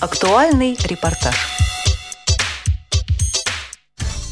Актуальный репортаж.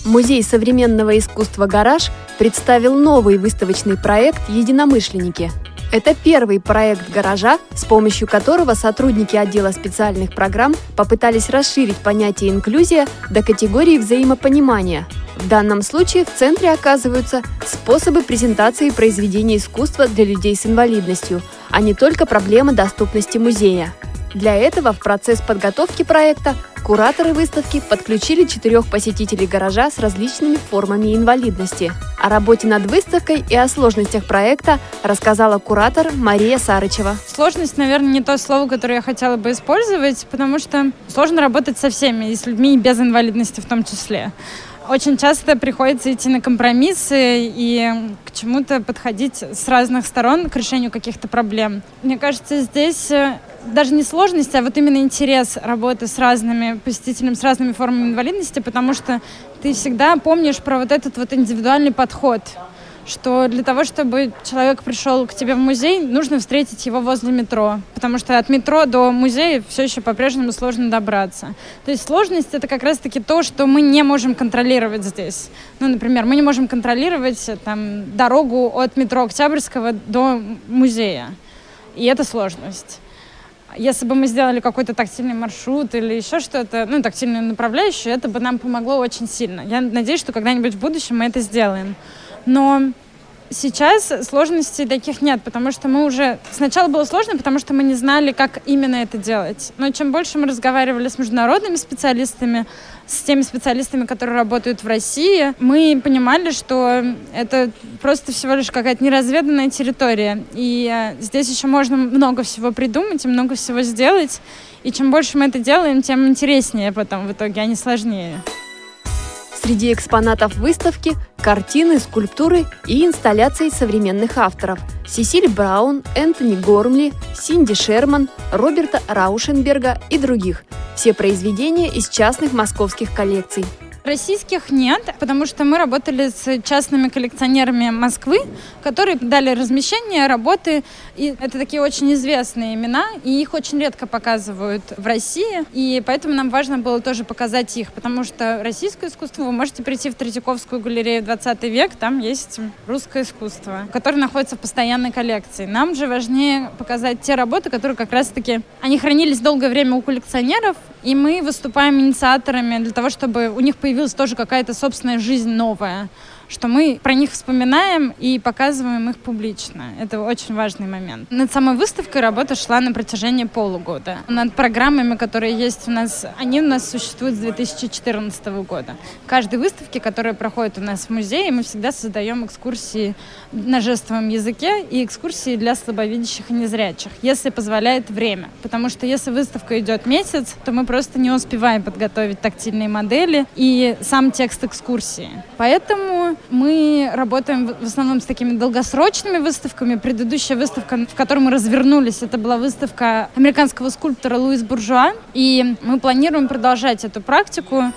Музей современного искусства «Гараж» представил новый выставочный проект «Единомышленники». Это первый проект «Гаража», с помощью которого сотрудники отдела специальных программ попытались расширить понятие «инклюзия» до категории взаимопонимания. В данном случае в центре оказываются способы презентации произведений искусства для людей с инвалидностью, а не только проблемы доступности музея. Для этого в процесс подготовки проекта Кураторы выставки подключили четырех посетителей гаража с различными формами инвалидности. О работе над выставкой и о сложностях проекта рассказала куратор Мария Сарычева. Сложность, наверное, не то слово, которое я хотела бы использовать, потому что сложно работать со всеми, и с людьми без инвалидности в том числе очень часто приходится идти на компромиссы и к чему-то подходить с разных сторон к решению каких-то проблем. Мне кажется, здесь э, даже не сложность, а вот именно интерес работы с разными посетителями, с разными формами инвалидности, потому что ты всегда помнишь про вот этот вот индивидуальный подход что для того, чтобы человек пришел к тебе в музей, нужно встретить его возле метро, потому что от метро до музея все еще по-прежнему сложно добраться. То есть сложность это как раз-таки то, что мы не можем контролировать здесь. Ну, например, мы не можем контролировать там дорогу от метро Октябрьского до музея, и это сложность. Если бы мы сделали какой-то тактильный маршрут или еще что-то, ну, тактильную направляющую, это бы нам помогло очень сильно. Я надеюсь, что когда-нибудь в будущем мы это сделаем. Но сейчас сложностей таких нет, потому что мы уже... Сначала было сложно, потому что мы не знали, как именно это делать. Но чем больше мы разговаривали с международными специалистами, с теми специалистами, которые работают в России, мы понимали, что это просто всего лишь какая-то неразведанная территория. И э, здесь еще можно много всего придумать и много всего сделать. И чем больше мы это делаем, тем интереснее потом в итоге, а не сложнее. Среди экспонатов выставки – картины, скульптуры и инсталляции современных авторов – Сесиль Браун, Энтони Гормли, Синди Шерман, Роберта Раушенберга и других. Все произведения из частных московских коллекций – Российских нет, потому что мы работали с частными коллекционерами Москвы, которые дали размещение работы. И это такие очень известные имена, и их очень редко показывают в России. И поэтому нам важно было тоже показать их, потому что российское искусство вы можете прийти в Третьяковскую галерею 20 век, там есть русское искусство, которое находится в постоянной коллекции. Нам же важнее показать те работы, которые как раз-таки, они хранились долгое время у коллекционеров, и мы выступаем инициаторами для того, чтобы у них появилась тоже какая-то собственная жизнь новая что мы про них вспоминаем и показываем их публично. Это очень важный момент. Над самой выставкой работа шла на протяжении полугода. Над программами, которые есть у нас, они у нас существуют с 2014 года. Каждой выставке, которая проходит у нас в музее, мы всегда создаем экскурсии на жестовом языке и экскурсии для слабовидящих и незрячих, если позволяет время. Потому что если выставка идет месяц, то мы просто не успеваем подготовить тактильные модели и сам текст экскурсии. Поэтому мы работаем в основном с такими долгосрочными выставками. Предыдущая выставка, в которой мы развернулись, это была выставка американского скульптора Луис Буржуа. И мы планируем продолжать эту практику.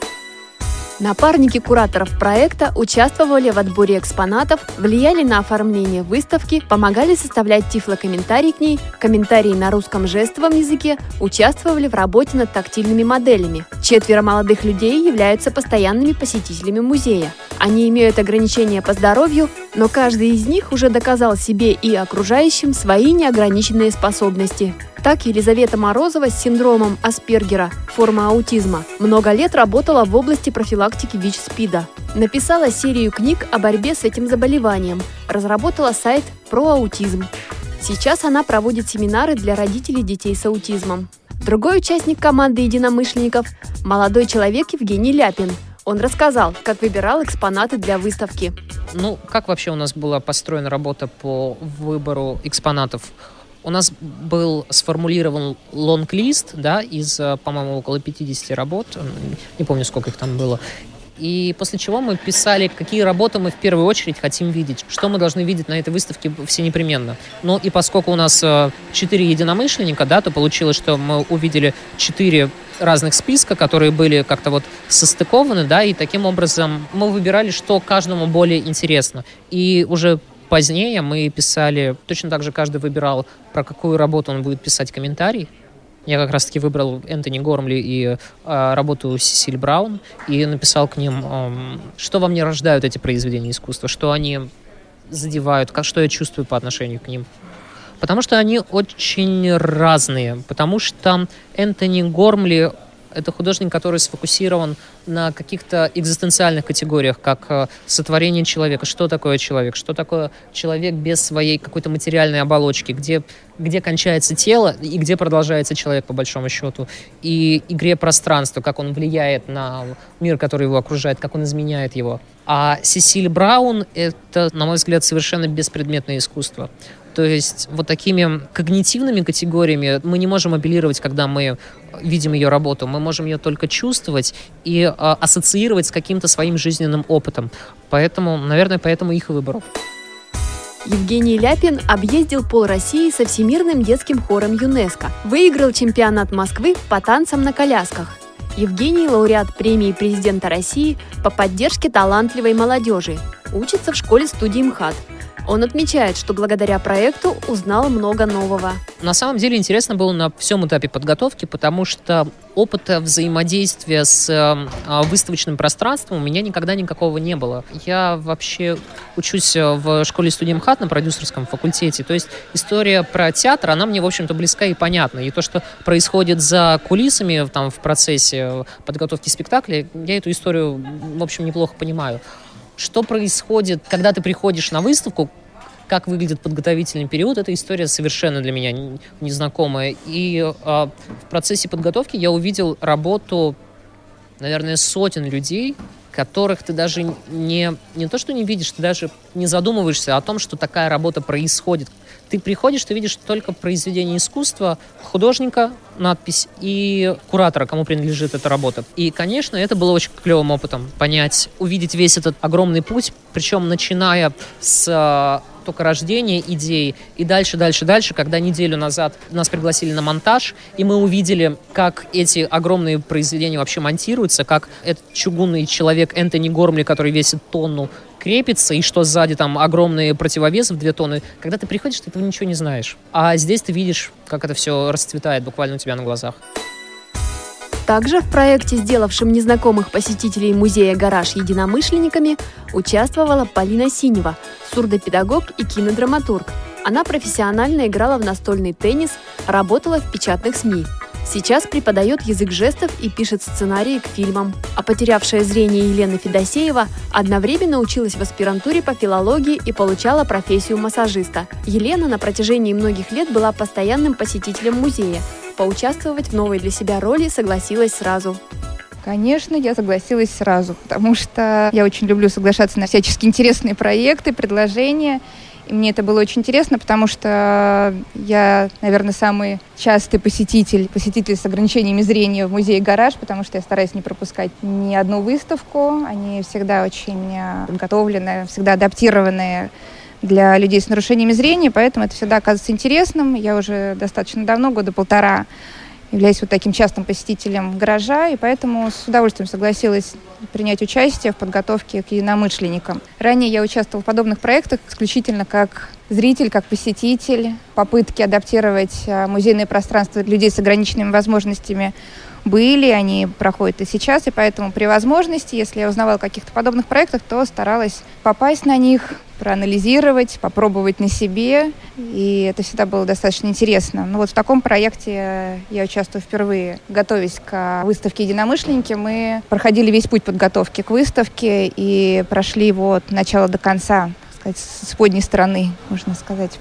Напарники кураторов проекта участвовали в отборе экспонатов, влияли на оформление выставки, помогали составлять тифлокомментарий к ней, комментарии на русском жестовом языке, участвовали в работе над тактильными моделями. Четверо молодых людей являются постоянными посетителями музея. Они имеют ограничения по здоровью, но каждый из них уже доказал себе и окружающим свои неограниченные способности. Так Елизавета Морозова с синдромом Аспергера, форма аутизма, много лет работала в области профилактики ВИЧ-СПИДа. Написала серию книг о борьбе с этим заболеванием, разработала сайт про аутизм. Сейчас она проводит семинары для родителей детей с аутизмом. Другой участник команды единомышленников – молодой человек Евгений Ляпин. Он рассказал, как выбирал экспонаты для выставки. Ну, как вообще у нас была построена работа по выбору экспонатов? У нас был сформулирован лонг-лист, да, из, э, по-моему, около 50 работ, не помню, сколько их там было, и после чего мы писали, какие работы мы в первую очередь хотим видеть, что мы должны видеть на этой выставке все непременно. Ну и поскольку у нас э, четыре единомышленника, да, то получилось, что мы увидели четыре разных списка, которые были как-то вот состыкованы, да, и таким образом мы выбирали, что каждому более интересно. И уже Позднее мы писали, точно так же каждый выбирал, про какую работу он будет писать комментарий. Я как раз-таки выбрал Энтони Гормли и э, работу Сесиль Браун и написал к ним, э, что во мне рождают эти произведения искусства, что они задевают, как, что я чувствую по отношению к ним. Потому что они очень разные. Потому что Энтони Гормли это художник, который сфокусирован на каких-то экзистенциальных категориях, как э, сотворение человека. Что такое человек? Что такое человек без своей какой-то материальной оболочки? Где, где кончается тело и где продолжается человек, по большому счету? И игре пространства, как он влияет на мир, который его окружает, как он изменяет его. А Сесиль Браун — это, на мой взгляд, совершенно беспредметное искусство. То есть вот такими когнитивными категориями мы не можем апеллировать, когда мы видим ее работу. Мы можем ее только чувствовать и э, ассоциировать с каким-то своим жизненным опытом. Поэтому, наверное, поэтому их и выбрал. Евгений Ляпин объездил пол России со Всемирным детским хором ЮНЕСКО. Выиграл чемпионат Москвы по танцам на колясках. Евгений – лауреат премии президента России по поддержке талантливой молодежи. Учится в школе-студии МХАТ – он отмечает, что благодаря проекту узнал много нового. На самом деле интересно было на всем этапе подготовки, потому что опыта взаимодействия с э, выставочным пространством у меня никогда никакого не было. Я вообще учусь в школе студии МХАТ на продюсерском факультете. То есть история про театр, она мне, в общем-то, близка и понятна. И то, что происходит за кулисами там, в процессе подготовки спектакля, я эту историю, в общем, неплохо понимаю. Что происходит, когда ты приходишь на выставку, как выглядит подготовительный период, эта история совершенно для меня незнакомая. И э, в процессе подготовки я увидел работу, наверное, сотен людей, которых ты даже не, не то, что не видишь, ты даже не задумываешься о том, что такая работа происходит, ты приходишь, ты видишь только произведение искусства художника, надпись и куратора, кому принадлежит эта работа. И, конечно, это было очень клевым опытом понять, увидеть весь этот огромный путь, причем начиная с а, только рождения идеи и дальше, дальше, дальше, когда неделю назад нас пригласили на монтаж, и мы увидели, как эти огромные произведения вообще монтируются, как этот чугунный человек Энтони Гормли, который весит тонну, крепится, и что сзади там огромные противовесы в две тонны. Когда ты приходишь, ты этого ничего не знаешь. А здесь ты видишь, как это все расцветает буквально у тебя на глазах. Также в проекте, сделавшем незнакомых посетителей музея «Гараж» единомышленниками, участвовала Полина Синева, сурдопедагог и кинодраматург. Она профессионально играла в настольный теннис, работала в печатных СМИ. Сейчас преподает язык жестов и пишет сценарии к фильмам. А потерявшая зрение Елена Федосеева одновременно училась в аспирантуре по филологии и получала профессию массажиста. Елена на протяжении многих лет была постоянным посетителем музея. Поучаствовать в новой для себя роли согласилась сразу. Конечно, я согласилась сразу, потому что я очень люблю соглашаться на всячески интересные проекты, предложения. И мне это было очень интересно, потому что я, наверное, самый частый посетитель, посетитель с ограничениями зрения в музее «Гараж», потому что я стараюсь не пропускать ни одну выставку. Они всегда очень э, подготовлены, всегда адаптированные для людей с нарушениями зрения, поэтому это всегда оказывается интересным. Я уже достаточно давно, года полтора, являюсь вот таким частым посетителем гаража, и поэтому с удовольствием согласилась принять участие в подготовке к единомышленникам. Ранее я участвовала в подобных проектах исключительно как зритель, как посетитель. Попытки адаптировать а, музейное пространство для людей с ограниченными возможностями были, они проходят и сейчас, и поэтому при возможности, если я узнавала о каких-то подобных проектах, то старалась попасть на них, проанализировать, попробовать на себе, и это всегда было достаточно интересно. Но вот в таком проекте я участвую впервые. Готовясь к выставке «Единомышленники», мы проходили весь путь подготовки к выставке и прошли его от начала до конца, сказать, с подней стороны, можно сказать.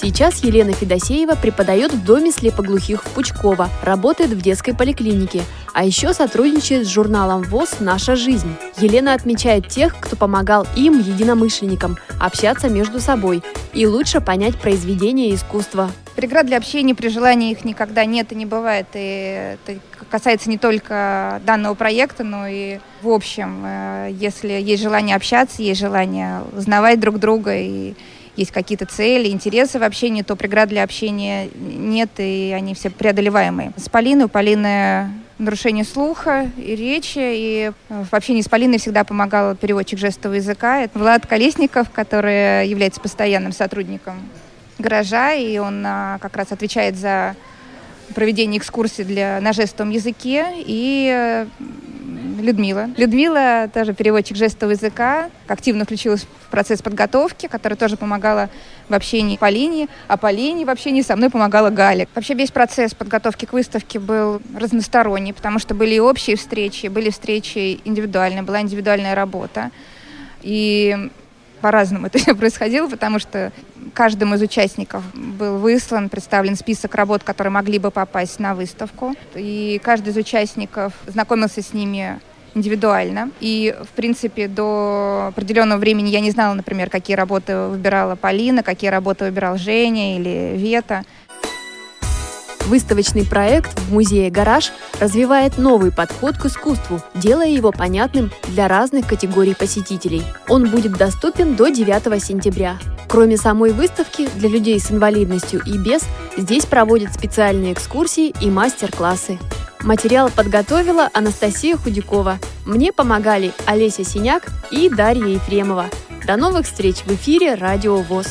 Сейчас Елена Федосеева преподает в Доме слепоглухих в Пучково, работает в детской поликлинике, а еще сотрудничает с журналом ВОЗ «Наша жизнь». Елена отмечает тех, кто помогал им, единомышленникам, общаться между собой и лучше понять произведения искусства. Преград для общения при желании их никогда нет и не бывает. И это касается не только данного проекта, но и в общем. Э, если есть желание общаться, есть желание узнавать друг друга и есть какие-то цели, интересы в общении, то преград для общения нет, и они все преодолеваемые. С Полиной, у Полины нарушение слуха и речи, и э, в общении с Полиной всегда помогал переводчик жестового языка. Это Влад Колесников, который является постоянным сотрудником гаража, и он а, как раз отвечает за проведение экскурсий для, на жестовом языке и Людмила. Людмила, тоже переводчик жестового языка, активно включилась в процесс подготовки, которая тоже помогала в общении Полине, а Полине в общении со мной помогала Галя. Вообще весь процесс подготовки к выставке был разносторонний, потому что были и общие встречи, были встречи индивидуальные, была индивидуальная работа. И по-разному это происходило, потому что каждому из участников был выслан, представлен список работ, которые могли бы попасть на выставку. И каждый из участников знакомился с ними индивидуально. И, в принципе, до определенного времени я не знала, например, какие работы выбирала Полина, какие работы выбирал Женя или Вета. Выставочный проект в музее «Гараж» развивает новый подход к искусству, делая его понятным для разных категорий посетителей. Он будет доступен до 9 сентября. Кроме самой выставки, для людей с инвалидностью и без, здесь проводят специальные экскурсии и мастер-классы. Материал подготовила Анастасия Худякова. Мне помогали Олеся Синяк и Дарья Ефремова. До новых встреч в эфире «Радио ВОЗ».